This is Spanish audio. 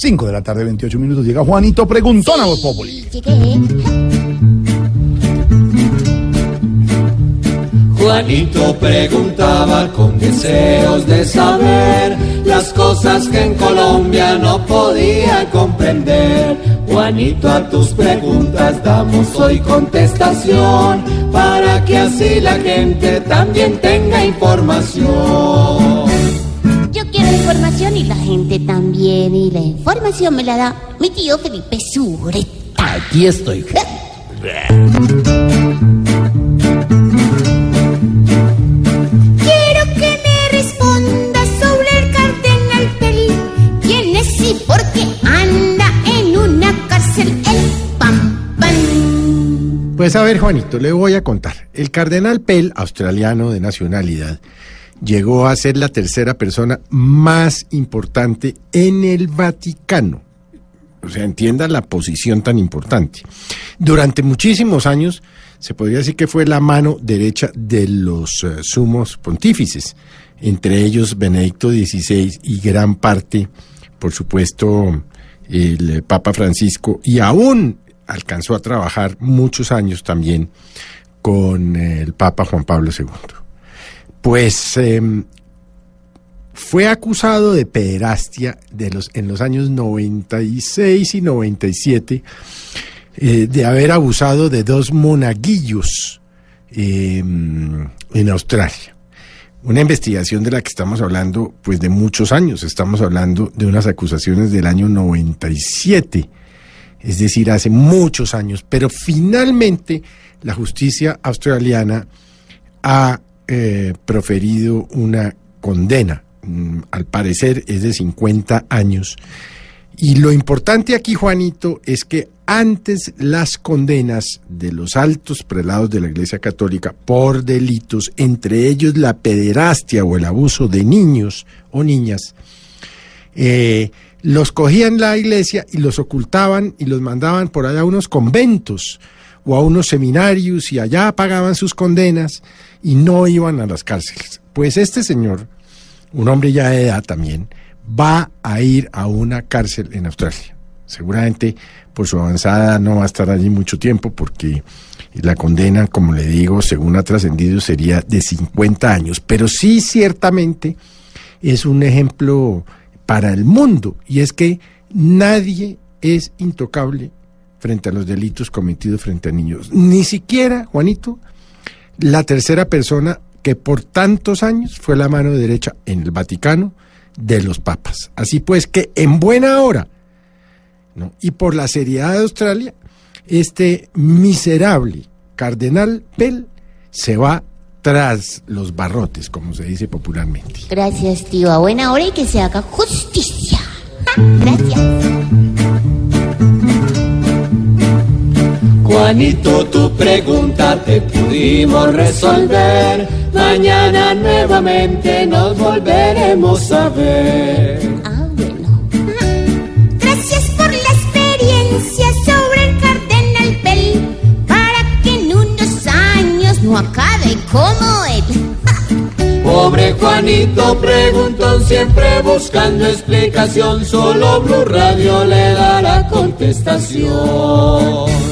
5 de la tarde, 28 minutos. Llega Juanito Preguntón a Voz Populi. Juanito preguntaba con deseos de saber las cosas que en Colombia no podía comprender. Juanito, a tus preguntas damos hoy contestación para que así la gente también tenga información. Información me la da mi tío Felipe Sureta. Aquí estoy. Quiero que me responda sobre el cardenal Peri. ¿Quién es y por qué anda en una cárcel el pam pam? Pues a ver, Juanito, le voy a contar. El cardenal Pell, australiano de nacionalidad, llegó a ser la tercera persona más importante en el Vaticano. O sea, entienda la posición tan importante. Durante muchísimos años se podría decir que fue la mano derecha de los eh, sumos pontífices, entre ellos Benedicto XVI y gran parte, por supuesto, el eh, Papa Francisco, y aún alcanzó a trabajar muchos años también con el Papa Juan Pablo II. Pues em, fue acusado de pederastia en los años 96 y 97 eh, de haber abusado de dos monaguillos em, en Australia. Una investigación de la que estamos hablando, pues de muchos años. Estamos hablando de unas acusaciones del año 97, es decir, hace muchos años. Pero finalmente la justicia australiana ha eh, proferido una condena. Mm, al parecer es de 50 años. Y lo importante aquí, Juanito, es que antes las condenas de los altos prelados de la Iglesia Católica por delitos, entre ellos la pederastia o el abuso de niños o niñas, eh, los cogían la iglesia y los ocultaban y los mandaban por allá a unos conventos o a unos seminarios y allá pagaban sus condenas y no iban a las cárceles. Pues este señor, un hombre ya de edad también, va a ir a una cárcel en Australia. Seguramente por su avanzada no va a estar allí mucho tiempo porque la condena, como le digo, según ha trascendido, sería de 50 años. Pero sí ciertamente es un ejemplo para el mundo y es que nadie es intocable frente a los delitos cometidos frente a niños. Ni siquiera, Juanito, la tercera persona que por tantos años fue la mano derecha en el Vaticano de los papas. Así pues que en buena hora, ¿no? y por la seriedad de Australia, este miserable cardenal Pell se va tras los barrotes, como se dice popularmente. Gracias, tío. A buena hora y que se haga justicia. Gracias. Juanito, tu pregunta te pudimos resolver. Mañana nuevamente nos volveremos a ver. Ah, bueno. Gracias por la experiencia sobre el cardenal Pell. Para que en unos años no acabe como él. Pobre Juanito preguntó siempre buscando explicación. Solo Blue Radio le dará contestación.